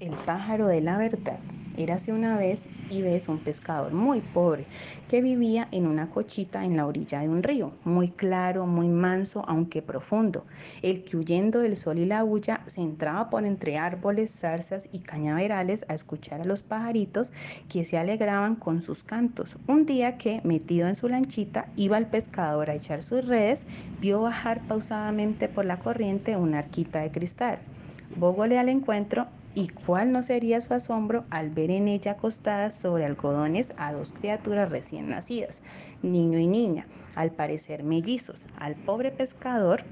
El pájaro de la verdad. Érase una vez y ves un pescador muy pobre que vivía en una cochita en la orilla de un río, muy claro, muy manso, aunque profundo, el que huyendo del sol y la bulla se entraba por entre árboles, zarzas y cañaverales a escuchar a los pajaritos que se alegraban con sus cantos. Un día que, metido en su lanchita, iba el pescador a echar sus redes, vio bajar pausadamente por la corriente una arquita de cristal. Bógole al encuentro y cuál no sería su asombro al ver en ella acostadas sobre algodones a dos criaturas recién nacidas, niño y niña, al parecer mellizos. Al pobre pescador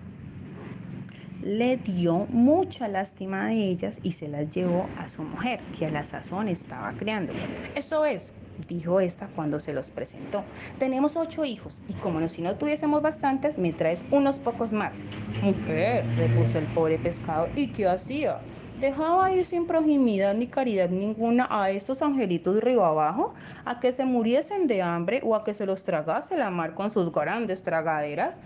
le dio mucha lástima de ellas y se las llevó a su mujer, que a la sazón estaba criando. Eso es, dijo esta cuando se los presentó. Tenemos ocho hijos y como si no tuviésemos bastantes, me traes unos pocos más. Mujer, repuso el pobre pescador, ¿y qué hacía? Dejaba ir sin proximidad ni caridad ninguna a estos angelitos río abajo, a que se muriesen de hambre o a que se los tragase la mar con sus grandes tragaderas.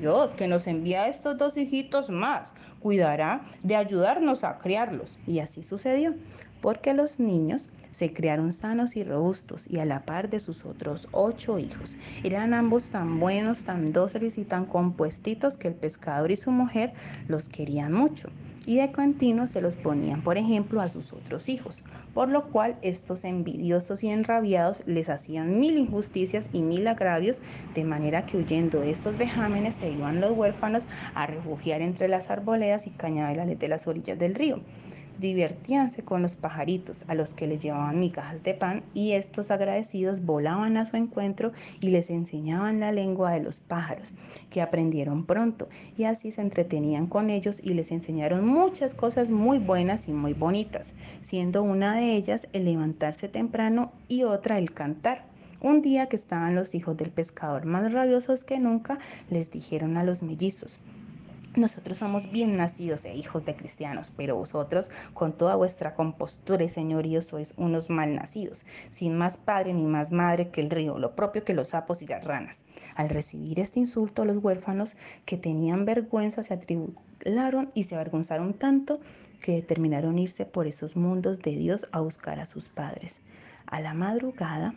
Dios, que nos envía estos dos hijitos más, cuidará de ayudarnos a criarlos. Y así sucedió, porque los niños se criaron sanos y robustos y a la par de sus otros ocho hijos. Eran ambos tan buenos, tan dóciles y tan compuestitos que el pescador y su mujer los querían mucho y de continuo se los ponían, por ejemplo, a sus otros hijos, por lo cual estos envidiosos y enrabiados les hacían mil injusticias y mil agravios, de manera que huyendo de estos vejámenes se iban los huérfanos a refugiar entre las arboledas y cañaverales de las orillas del río divertíanse con los pajaritos a los que les llevaban migajas de pan y estos agradecidos volaban a su encuentro y les enseñaban la lengua de los pájaros, que aprendieron pronto y así se entretenían con ellos y les enseñaron muchas cosas muy buenas y muy bonitas, siendo una de ellas el levantarse temprano y otra el cantar. Un día que estaban los hijos del pescador más rabiosos que nunca, les dijeron a los mellizos, nosotros somos bien nacidos e hijos de cristianos, pero vosotros, con toda vuestra compostura y señorío, sois unos mal nacidos, sin más padre ni más madre que el río, lo propio que los sapos y las ranas. Al recibir este insulto, los huérfanos que tenían vergüenza se atribularon y se avergonzaron tanto que determinaron irse por esos mundos de Dios a buscar a sus padres. A la madrugada,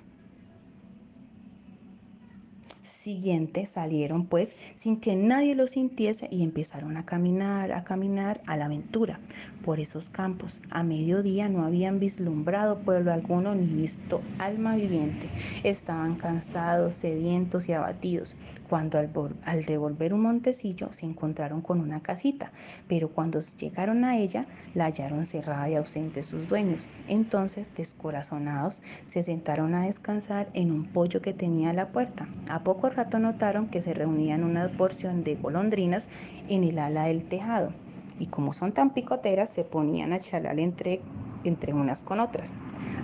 siguiente salieron pues sin que nadie lo sintiese y empezaron a caminar, a caminar a la aventura por esos campos. A mediodía no habían vislumbrado pueblo alguno ni visto alma viviente. Estaban cansados, sedientos y abatidos. Cuando al, al revolver un montecillo se encontraron con una casita, pero cuando llegaron a ella la hallaron cerrada y ausente sus dueños. Entonces, descorazonados, se sentaron a descansar en un pollo que tenía a la puerta. A poco rato notaron que se reunían una porción de golondrinas en el ala del tejado y como son tan picoteras se ponían a charlar entre, entre unas con otras.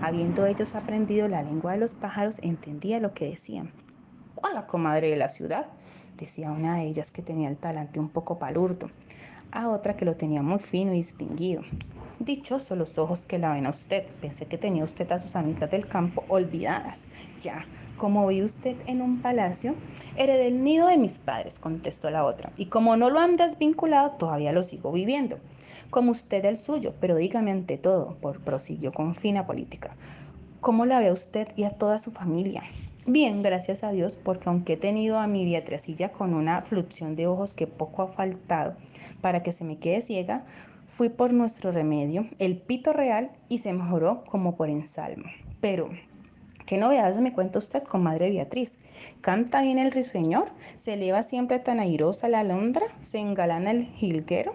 Habiendo ellos aprendido la lengua de los pájaros, entendía lo que decían. Hola, comadre de la ciudad, decía una de ellas que tenía el talante un poco palurdo, a otra que lo tenía muy fino y distinguido. Dichosos los ojos que la ven a usted. Pensé que tenía usted a sus amigas del campo olvidadas. Ya, como vi usted en un palacio, heredé el nido de mis padres, contestó la otra. Y como no lo han desvinculado, todavía lo sigo viviendo. Como usted el suyo, pero dígame ante todo, por prosiguió con fina política. ¿Cómo la ve usted y a toda su familia? Bien, gracias a Dios, porque aunque he tenido a mi Beatricilla con una fluxión de ojos que poco ha faltado para que se me quede ciega, Fui por nuestro remedio, el pito real, y se mejoró como por ensalmo. Pero, ¿qué novedades me cuenta usted, comadre Beatriz? ¿Canta bien el risueñor? ¿Se eleva siempre tan airosa la alondra? ¿Se engalana el jilguero?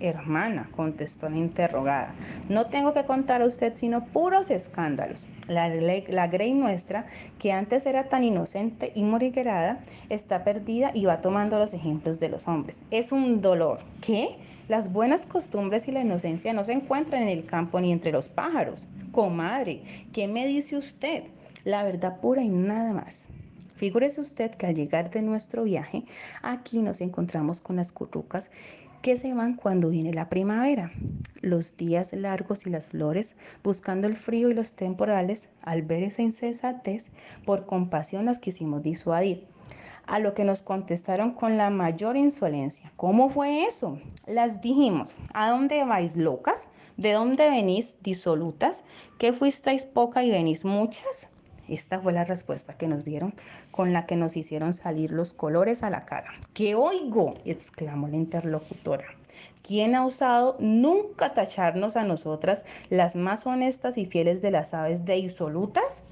Hermana, contestó la interrogada, no tengo que contar a usted sino puros escándalos. La, la Grey nuestra, que antes era tan inocente y moriguerada, está perdida y va tomando los ejemplos de los hombres. Es un dolor. ¿Qué? Las buenas costumbres y la inocencia no se encuentran en el campo ni entre los pájaros. Comadre, ¿qué me dice usted? La verdad pura y nada más. Figúrese usted que al llegar de nuestro viaje, aquí nos encontramos con las currucas que se van cuando viene la primavera. Los días largos y las flores, buscando el frío y los temporales, al ver esa incesatez, por compasión las quisimos disuadir. A lo que nos contestaron con la mayor insolencia. ¿Cómo fue eso? Las dijimos, ¿a dónde vais locas? ¿De dónde venís disolutas? ¿Que fuisteis poca y venís muchas? Esta fue la respuesta que nos dieron, con la que nos hicieron salir los colores a la cara. ¡Que oigo! exclamó la interlocutora. ¿Quién ha osado nunca tacharnos a nosotras, las más honestas y fieles de las aves, de disolutas?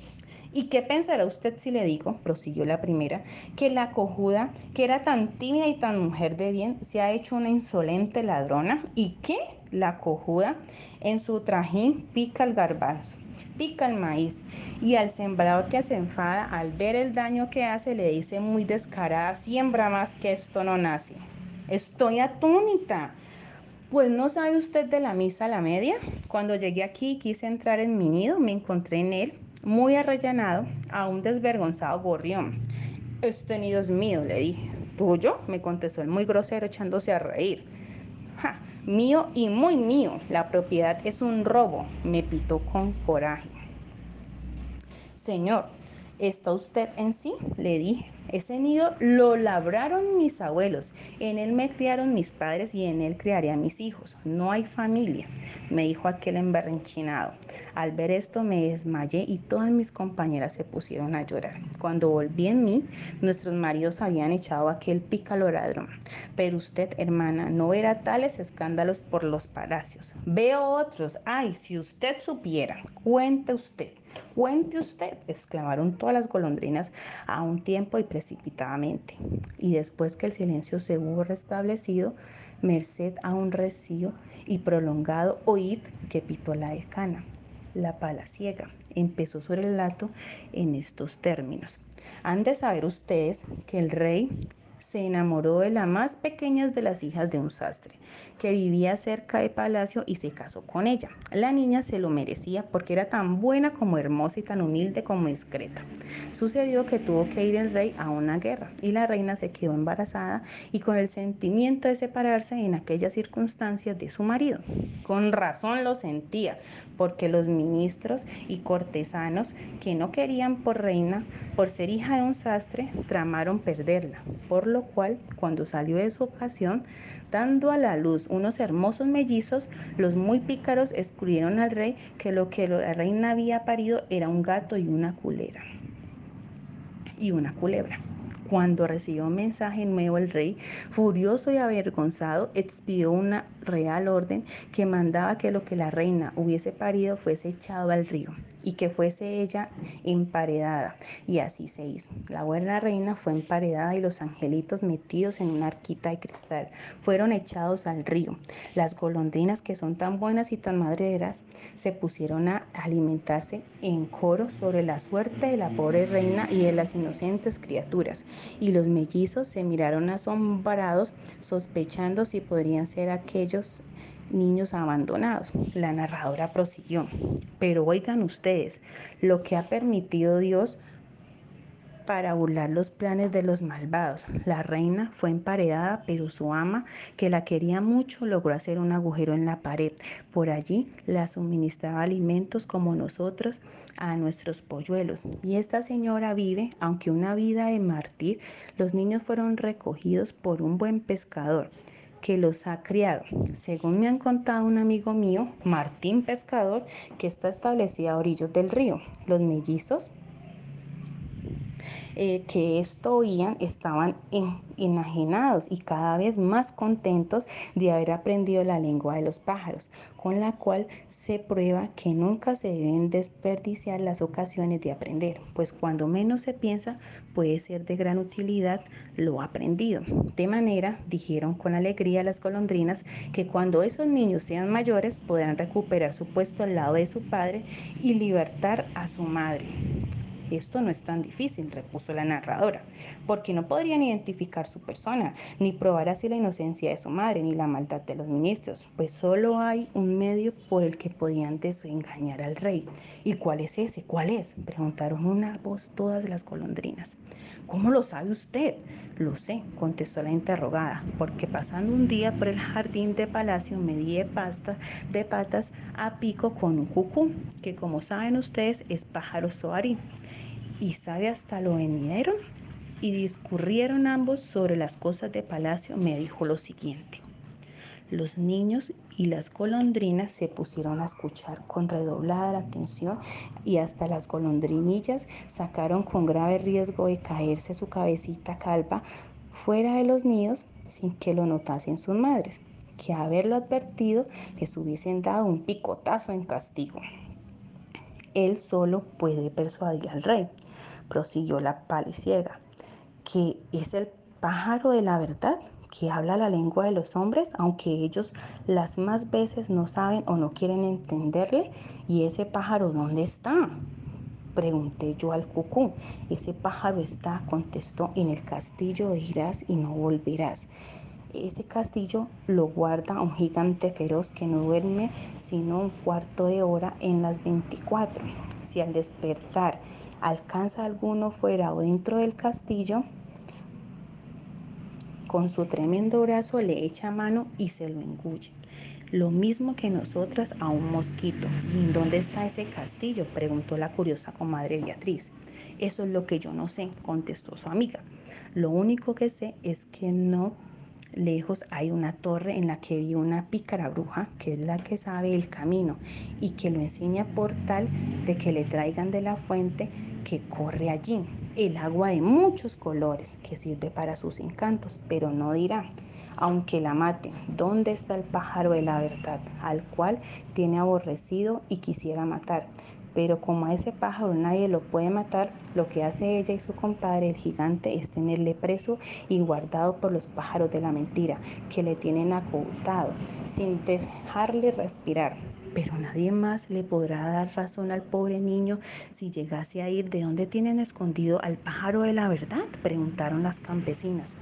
¿Y qué pensará usted si le digo, prosiguió la primera, que la cojuda, que era tan tímida y tan mujer de bien, se ha hecho una insolente ladrona? ¿Y qué? La cojuda en su trajín pica el garbanzo, pica el maíz, y al sembrador que se enfada al ver el daño que hace le dice muy descarada, siembra más que esto no nace. Estoy atónita. Pues no sabe usted de la misa a la media. Cuando llegué aquí y quise entrar en mi nido, me encontré en él muy arrellanado a un desvergonzado gorrión. Este nido es mío, le dije. ¿Tuyo? me contestó el muy grosero echándose a reír. Ja, mío y muy mío. La propiedad es un robo, me pitó con coraje. Señor, ¿está usted en sí? Le dije. Ese nido lo labraron mis abuelos, en él me criaron mis padres y en él criaré a mis hijos. No hay familia, me dijo aquel emberrenchinado. Al ver esto me desmayé y todas mis compañeras se pusieron a llorar. Cuando volví en mí, nuestros maridos habían echado aquel pícalo ladrón. Pero usted, hermana, no verá tales escándalos por los palacios. Veo otros. Ay, si usted supiera, cuente usted. Cuente usted, exclamaron todas las golondrinas a un tiempo y precipitadamente. Y después que el silencio se hubo restablecido, merced a un recio y prolongado oíd que pitó la decana. La pala ciega empezó su relato en estos términos. Han de saber ustedes que el rey se enamoró de la más pequeña de las hijas de un sastre, que vivía cerca de palacio y se casó con ella. La niña se lo merecía porque era tan buena como hermosa y tan humilde como discreta. Sucedió que tuvo que ir el rey a una guerra y la reina se quedó embarazada y con el sentimiento de separarse en aquellas circunstancias de su marido. Con razón lo sentía, porque los ministros y cortesanos que no querían por reina, por ser hija de un sastre, tramaron perderla, por lo cual, cuando salió de su ocasión, dando a la luz unos hermosos mellizos, los muy pícaros escribieron al rey que lo que la reina había parido era un gato y una culera. Y una culebra. Cuando recibió un mensaje nuevo el rey, furioso y avergonzado, expidió una real orden que mandaba que lo que la reina hubiese parido fuese echado al río y que fuese ella emparedada. Y así se hizo. La buena reina fue emparedada y los angelitos metidos en una arquita de cristal fueron echados al río. Las golondrinas que son tan buenas y tan madreras se pusieron a alimentarse en coro sobre la suerte de la pobre reina y de las inocentes criaturas y los mellizos se miraron asombrados, sospechando si podrían ser aquellos niños abandonados. La narradora prosiguió, pero oigan ustedes, lo que ha permitido Dios para burlar los planes de los malvados. La reina fue emparedada, pero su ama, que la quería mucho, logró hacer un agujero en la pared. Por allí la suministraba alimentos como nosotros a nuestros polluelos. Y esta señora vive, aunque una vida de mártir, los niños fueron recogidos por un buen pescador que los ha criado. Según me han contado un amigo mío, Martín Pescador, que está establecido a orillos del río. Los mellizos eh, que esto oían estaban enajenados y cada vez más contentos de haber aprendido la lengua de los pájaros, con la cual se prueba que nunca se deben desperdiciar las ocasiones de aprender, pues cuando menos se piensa puede ser de gran utilidad lo aprendido. De manera, dijeron con alegría las golondrinas, que cuando esos niños sean mayores podrán recuperar su puesto al lado de su padre y libertar a su madre. Esto no es tan difícil, repuso la narradora, porque no podrían identificar su persona, ni probar así la inocencia de su madre, ni la maldad de los ministros, pues solo hay un medio por el que podían desengañar al rey. ¿Y cuál es ese? ¿Cuál es? preguntaron una voz todas las golondrinas. ¿Cómo lo sabe usted? Lo sé, contestó la interrogada, porque pasando un día por el jardín de palacio me di de pasta de patas a pico con un jucú, que como saben ustedes es pájaro soarí y sabe hasta lo venidero. Y discurrieron ambos sobre las cosas de palacio, me dijo lo siguiente. Los niños y las golondrinas se pusieron a escuchar con redoblada atención y hasta las golondrinillas sacaron con grave riesgo de caerse su cabecita calva fuera de los nidos sin que lo notasen sus madres, que haberlo advertido les hubiesen dado un picotazo en castigo. Él solo puede persuadir al rey, prosiguió la paliciega, que es el pájaro de la verdad que habla la lengua de los hombres, aunque ellos las más veces no saben o no quieren entenderle. ¿Y ese pájaro dónde está? Pregunté yo al cucú. Ese pájaro está, contestó, en el castillo irás y no volverás. Ese castillo lo guarda un gigante feroz que no duerme sino un cuarto de hora en las 24. Si al despertar alcanza alguno fuera o dentro del castillo, con su tremendo brazo le echa mano y se lo engulle. Lo mismo que nosotras a un mosquito. ¿Y en dónde está ese castillo? preguntó la curiosa comadre Beatriz. Eso es lo que yo no sé, contestó su amiga. Lo único que sé es que no lejos hay una torre en la que vive una pícara bruja, que es la que sabe el camino y que lo enseña por tal de que le traigan de la fuente que corre allí, el agua de muchos colores que sirve para sus encantos, pero no dirá, aunque la mate, ¿dónde está el pájaro de la verdad, al cual tiene aborrecido y quisiera matar? Pero como a ese pájaro nadie lo puede matar, lo que hace ella y su compadre, el gigante, es tenerle preso y guardado por los pájaros de la mentira, que le tienen acotado, sin dejarle respirar. Pero nadie más le podrá dar razón al pobre niño si llegase a ir de dónde tienen escondido al pájaro de la verdad, preguntaron las campesinas.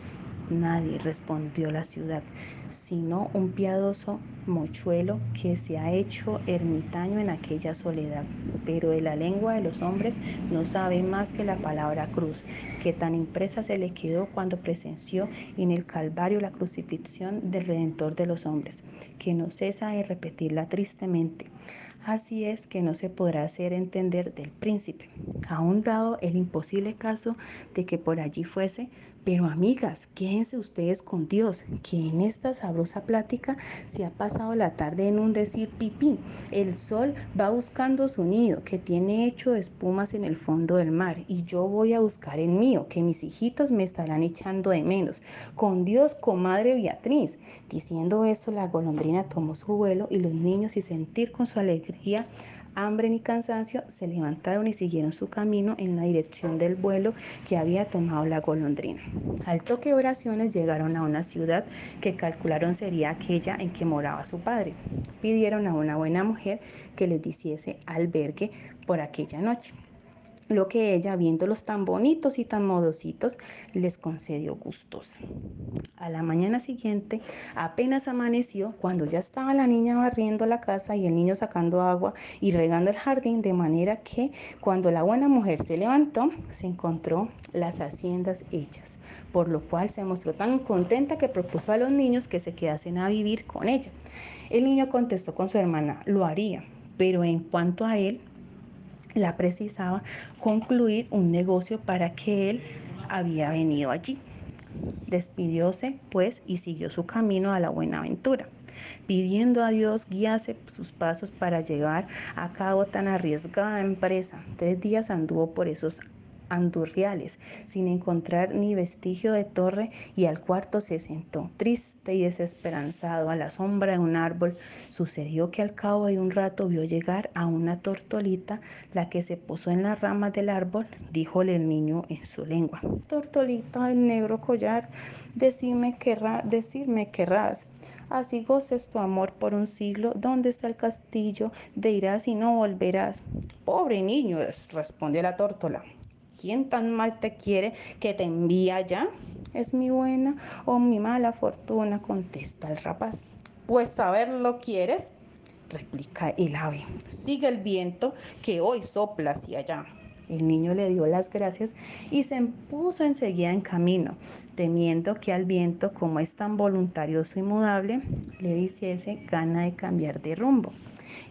Nadie, respondió la ciudad, sino un piadoso mochuelo que se ha hecho ermitaño en aquella soledad. Pero de la lengua de los hombres no sabe más que la palabra cruz, que tan impresa se le quedó cuando presenció en el Calvario la crucifixión del Redentor de los hombres, que no cesa de repetirla tristemente. Así es que no se podrá hacer entender del príncipe, aún dado el imposible caso de que por allí fuese, pero amigas, quédense ustedes con Dios, que en esta sabrosa plática se ha pasado la tarde en un decir pipí. El sol va buscando su nido, que tiene hecho espumas en el fondo del mar, y yo voy a buscar el mío, que mis hijitos me estarán echando de menos. Con Dios, comadre Beatriz. Diciendo esto, la golondrina tomó su vuelo y los niños, y sentir con su alegría hambre ni cansancio, se levantaron y siguieron su camino en la dirección del vuelo que había tomado la golondrina. Al toque de oraciones llegaron a una ciudad que calcularon sería aquella en que moraba su padre. Pidieron a una buena mujer que les hiciese albergue por aquella noche lo que ella, viéndolos tan bonitos y tan modositos, les concedió gustos. A la mañana siguiente, apenas amaneció, cuando ya estaba la niña barriendo la casa y el niño sacando agua y regando el jardín, de manera que cuando la buena mujer se levantó, se encontró las haciendas hechas, por lo cual se mostró tan contenta que propuso a los niños que se quedasen a vivir con ella. El niño contestó con su hermana, lo haría, pero en cuanto a él, la precisaba concluir un negocio para que él había venido allí. Despidióse, pues, y siguió su camino a la buena aventura, pidiendo a Dios guiase sus pasos para llevar a cabo tan arriesgada empresa. Tres días anduvo por esos andurriales, sin encontrar ni vestigio de torre, y al cuarto se sentó, triste y desesperanzado, a la sombra de un árbol. Sucedió que al cabo de un rato vio llegar a una tortolita, la que se posó en las ramas del árbol, díjole el niño en su lengua. Tortolita el negro collar, decime decirme querrás. Así goces tu amor por un siglo. ¿Dónde está el castillo? De irás y no volverás. Pobre niño, respondió la tórtola. ¿Quién tan mal te quiere que te envía ya? ¿Es mi buena o mi mala fortuna? contesta el rapaz. Pues saberlo quieres, replica el ave. Sigue el viento que hoy sopla hacia allá. El niño le dio las gracias y se puso enseguida en camino, temiendo que al viento, como es tan voluntarioso y mudable, le hiciese gana de cambiar de rumbo.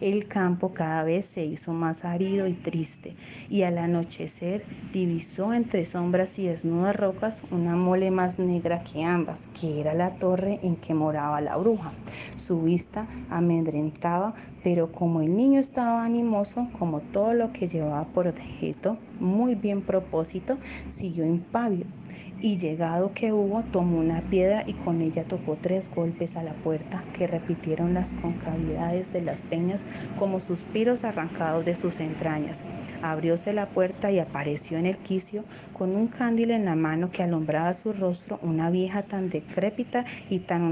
El campo cada vez se hizo más árido y triste, y al anochecer divisó entre sombras y desnudas rocas una mole más negra que ambas, que era la torre en que moraba la bruja. Su vista amedrentaba, pero como el niño estaba animoso, como todo lo que llevaba por objeto, muy bien propósito, siguió impávido y llegado que hubo, tomó una piedra y con ella tocó tres golpes a la puerta que repitieron las concavidades de las peñas como suspiros arrancados de sus entrañas. Abrióse la puerta y apareció en el quicio con un cándil en la mano que alumbraba su rostro una vieja tan decrépita y tan,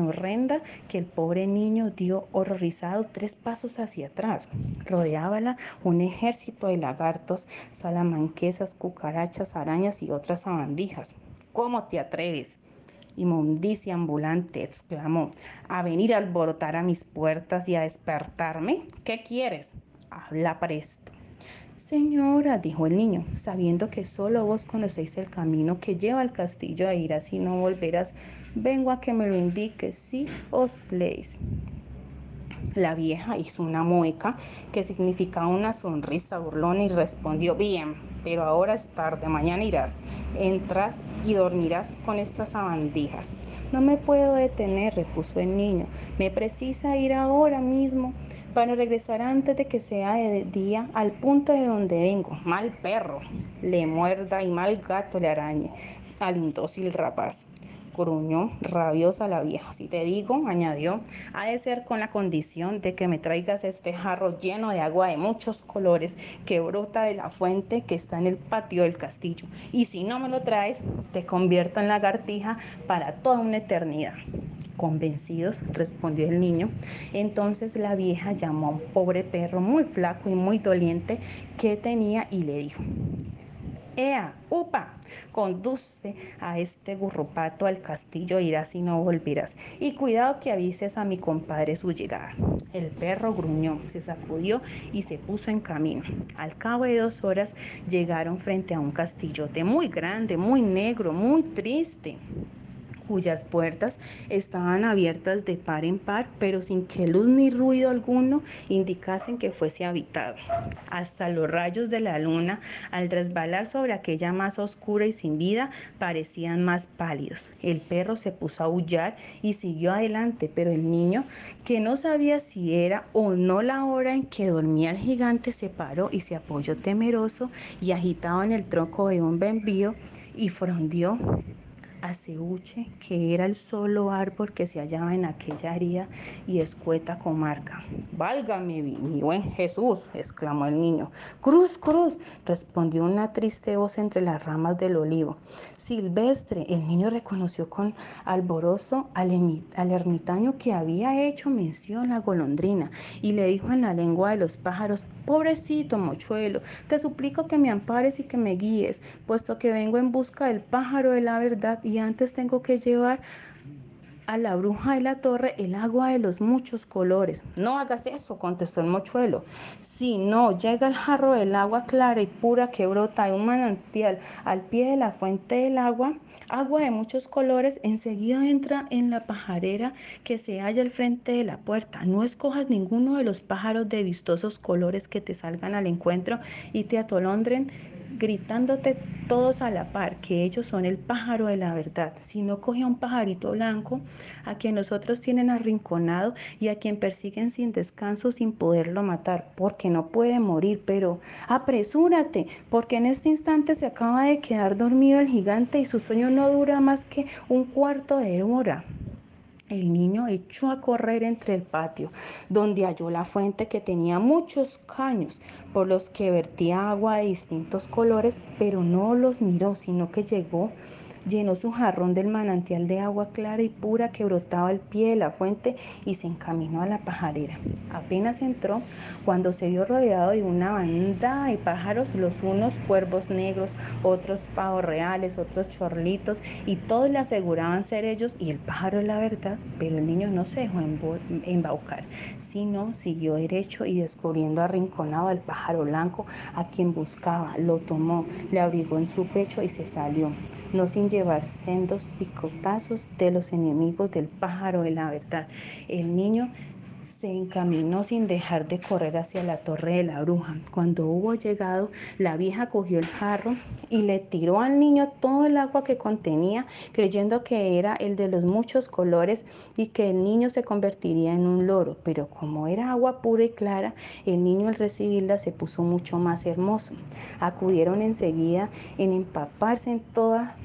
horrenda que el pobre niño dio horrorizado tres pasos hacia atrás. Rodeábala un ejército de lagartos, salamanquesas, cucarachas, arañas y otras sabandijas. ¿Cómo te atreves? Inmundicia ambulante, exclamó, a venir a alborotar a mis puertas y a despertarme. ¿Qué quieres? Habla presto. Señora, dijo el niño, sabiendo que solo vos conocéis el camino que lleva al castillo de irás y no volverás, vengo a que me lo indiques, si os leéis. La vieja hizo una mueca que significaba una sonrisa burlona y respondió, bien, pero ahora es tarde, mañana irás, entras y dormirás con estas sabandijas. No me puedo detener, repuso el niño, me precisa ir ahora mismo para regresar antes de que sea de día al punto de donde vengo. Mal perro, le muerda y mal gato le arañe al indócil rapaz gruñó rabiosa la vieja. Si te digo, añadió, ha de ser con la condición de que me traigas este jarro lleno de agua de muchos colores que brota de la fuente que está en el patio del castillo. Y si no me lo traes, te convierto en lagartija para toda una eternidad. Convencidos, respondió el niño. Entonces la vieja llamó a un pobre perro muy flaco y muy doliente que tenía y le dijo, Ea, upa, conduce a este burropato al castillo, irás y no volverás. Y cuidado que avises a mi compadre su llegada. El perro gruñó, se sacudió y se puso en camino. Al cabo de dos horas llegaron frente a un castillote muy grande, muy negro, muy triste cuyas puertas estaban abiertas de par en par, pero sin que luz ni ruido alguno indicasen que fuese habitado. Hasta los rayos de la luna, al resbalar sobre aquella masa oscura y sin vida, parecían más pálidos. El perro se puso a aullar y siguió adelante, pero el niño, que no sabía si era o no la hora en que dormía el gigante, se paró y se apoyó temeroso y agitado en el tronco de un bembío y frondió Aceuche, que era el solo árbol que se hallaba en aquella arida y escueta comarca. Válgame, mi buen Jesús, exclamó el niño. Cruz, cruz, respondió una triste voz entre las ramas del olivo. Silvestre, el niño reconoció con alborozo al, ermitaño que había hecho mención a golondrina y le dijo en la lengua de los pájaros, pobrecito mochuelo, te suplico que me ampares y que me guíes, puesto que vengo en busca del pájaro de la verdad antes tengo que llevar a la bruja de la torre el agua de los muchos colores. No hagas eso, contestó el mochuelo. Si no llega el jarro del agua clara y pura que brota de un manantial al pie de la fuente del agua, agua de muchos colores, enseguida entra en la pajarera que se halla al frente de la puerta. No escojas ninguno de los pájaros de vistosos colores que te salgan al encuentro y te atolondren gritándote todos a la par que ellos son el pájaro de la verdad. Si no coge a un pajarito blanco, a quien los otros tienen arrinconado y a quien persiguen sin descanso sin poderlo matar, porque no puede morir, pero apresúrate, porque en este instante se acaba de quedar dormido el gigante y su sueño no dura más que un cuarto de hora. El niño echó a correr entre el patio, donde halló la fuente que tenía muchos caños, por los que vertía agua de distintos colores, pero no los miró, sino que llegó llenó su jarrón del manantial de agua clara y pura que brotaba al pie de la fuente y se encaminó a la pajarera. Apenas entró cuando se vio rodeado de una banda de pájaros, los unos cuervos negros, otros pavos reales, otros chorlitos, y todos le aseguraban ser ellos y el pájaro la verdad, pero el niño no se dejó embaucar, sino siguió derecho y descubriendo arrinconado al pájaro blanco a quien buscaba, lo tomó, le abrigó en su pecho y se salió, no sin llevar sendos picotazos de los enemigos del pájaro de la verdad. El niño se encaminó sin dejar de correr hacia la torre de la bruja. Cuando hubo llegado, la vieja cogió el jarro y le tiró al niño todo el agua que contenía, creyendo que era el de los muchos colores y que el niño se convertiría en un loro. Pero como era agua pura y clara, el niño al recibirla se puso mucho más hermoso. Acudieron enseguida en empaparse en toda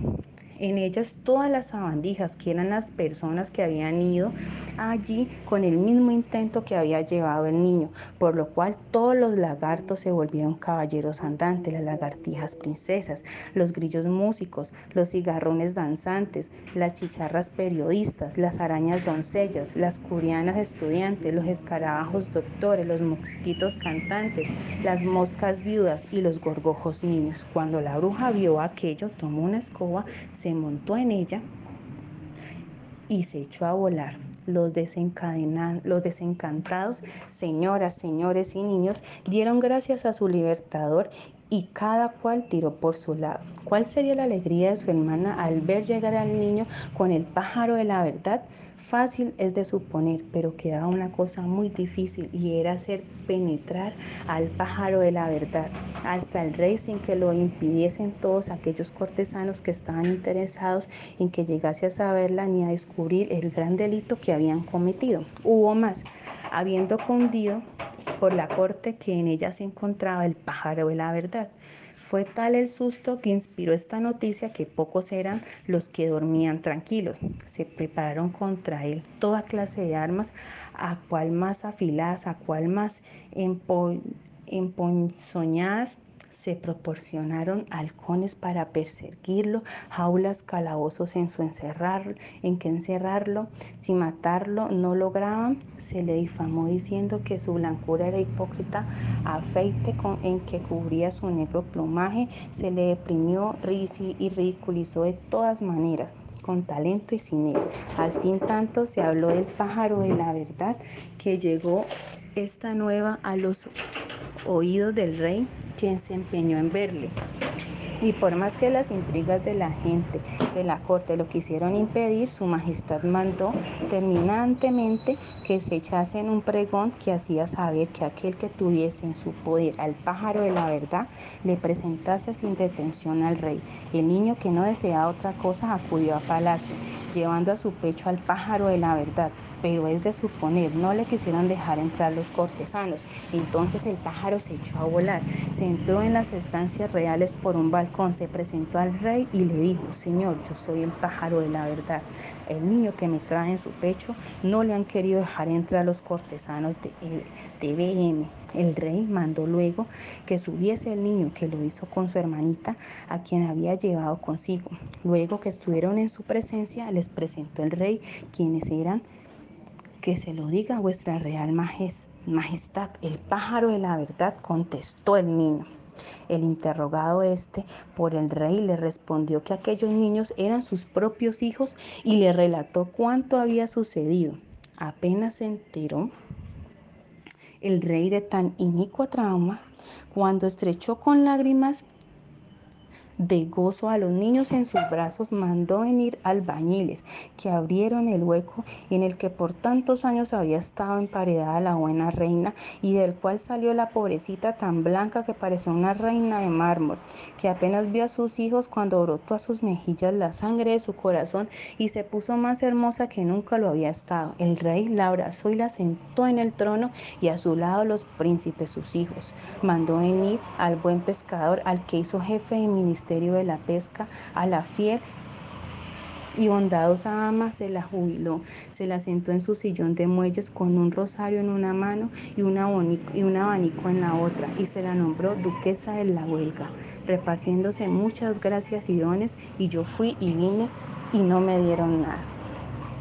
en ellas todas las sabandijas, que eran las personas que habían ido allí con el mismo intento que había llevado el niño, por lo cual todos los lagartos se volvieron caballeros andantes, las lagartijas princesas, los grillos músicos, los cigarrones danzantes, las chicharras periodistas, las arañas doncellas, las curianas estudiantes, los escarabajos doctores, los mosquitos cantantes, las moscas viudas y los gorgojos niños. Cuando la bruja vio aquello, tomó una escoba, se montó en ella y se echó a volar. Los, los desencantados, señoras, señores y niños, dieron gracias a su libertador y cada cual tiró por su lado. ¿Cuál sería la alegría de su hermana al ver llegar al niño con el pájaro de la verdad? Fácil es de suponer, pero quedaba una cosa muy difícil y era hacer penetrar al pájaro de la verdad hasta el rey sin que lo impidiesen todos aquellos cortesanos que estaban interesados en que llegase a saberla ni a descubrir el gran delito que habían cometido. Hubo más, habiendo cundido por la corte que en ella se encontraba el pájaro de la verdad. Fue tal el susto que inspiró esta noticia que pocos eran los que dormían tranquilos. Se prepararon contra él toda clase de armas, a cual más afiladas, a cual más emponzoñadas se proporcionaron halcones para perseguirlo, jaulas, calabozos en su encerrar, en que encerrarlo. Si matarlo no lograban, se le difamó diciendo que su blancura era hipócrita, afeite con, en que cubría su negro plumaje, se le deprimió y ridiculizó de todas maneras con talento y sin él. Al fin tanto se habló del pájaro de la verdad que llegó esta nueva a los oídos del rey quien se empeñó en verle. Y por más que las intrigas de la gente de la corte lo quisieron impedir, su majestad mandó terminantemente que se echasen un pregón que hacía saber que aquel que tuviese en su poder al pájaro de la verdad le presentase sin detención al rey. El niño que no deseaba otra cosa acudió a palacio, llevando a su pecho al pájaro de la verdad, pero es de suponer, no le quisieron dejar entrar los cortesanos. Entonces el pájaro se echó a volar, se entró en las estancias reales por un balcón, se presentó al rey y le dijo, Señor, yo soy el pájaro de la verdad. El niño que me trae en su pecho no le han querido dejar entrar los cortesanos de, de BM. El rey mandó luego que subiese el niño, que lo hizo con su hermanita, a quien había llevado consigo. Luego que estuvieron en su presencia, les presentó el rey quienes eran que se lo diga vuestra real majestad. El pájaro de la verdad contestó el niño. El interrogado este por el rey le respondió que aquellos niños eran sus propios hijos y le relató cuánto había sucedido. Apenas se enteró el rey de tan inicuo trauma cuando estrechó con lágrimas de gozo a los niños en sus brazos, mandó venir albañiles que abrieron el hueco en el que por tantos años había estado emparedada la buena reina y del cual salió la pobrecita tan blanca que parecía una reina de mármol, que apenas vio a sus hijos cuando brotó a sus mejillas la sangre de su corazón y se puso más hermosa que nunca lo había estado. El rey la abrazó y la sentó en el trono y a su lado los príncipes sus hijos. Mandó venir al buen pescador, al que hizo jefe de ministerio de la pesca a la fiel y bondadosa ama se la jubiló, se la sentó en su sillón de muelles con un rosario en una mano y un abanico en la otra, y se la nombró duquesa de la huelga, repartiéndose muchas gracias y dones, y yo fui y vine y no me dieron nada.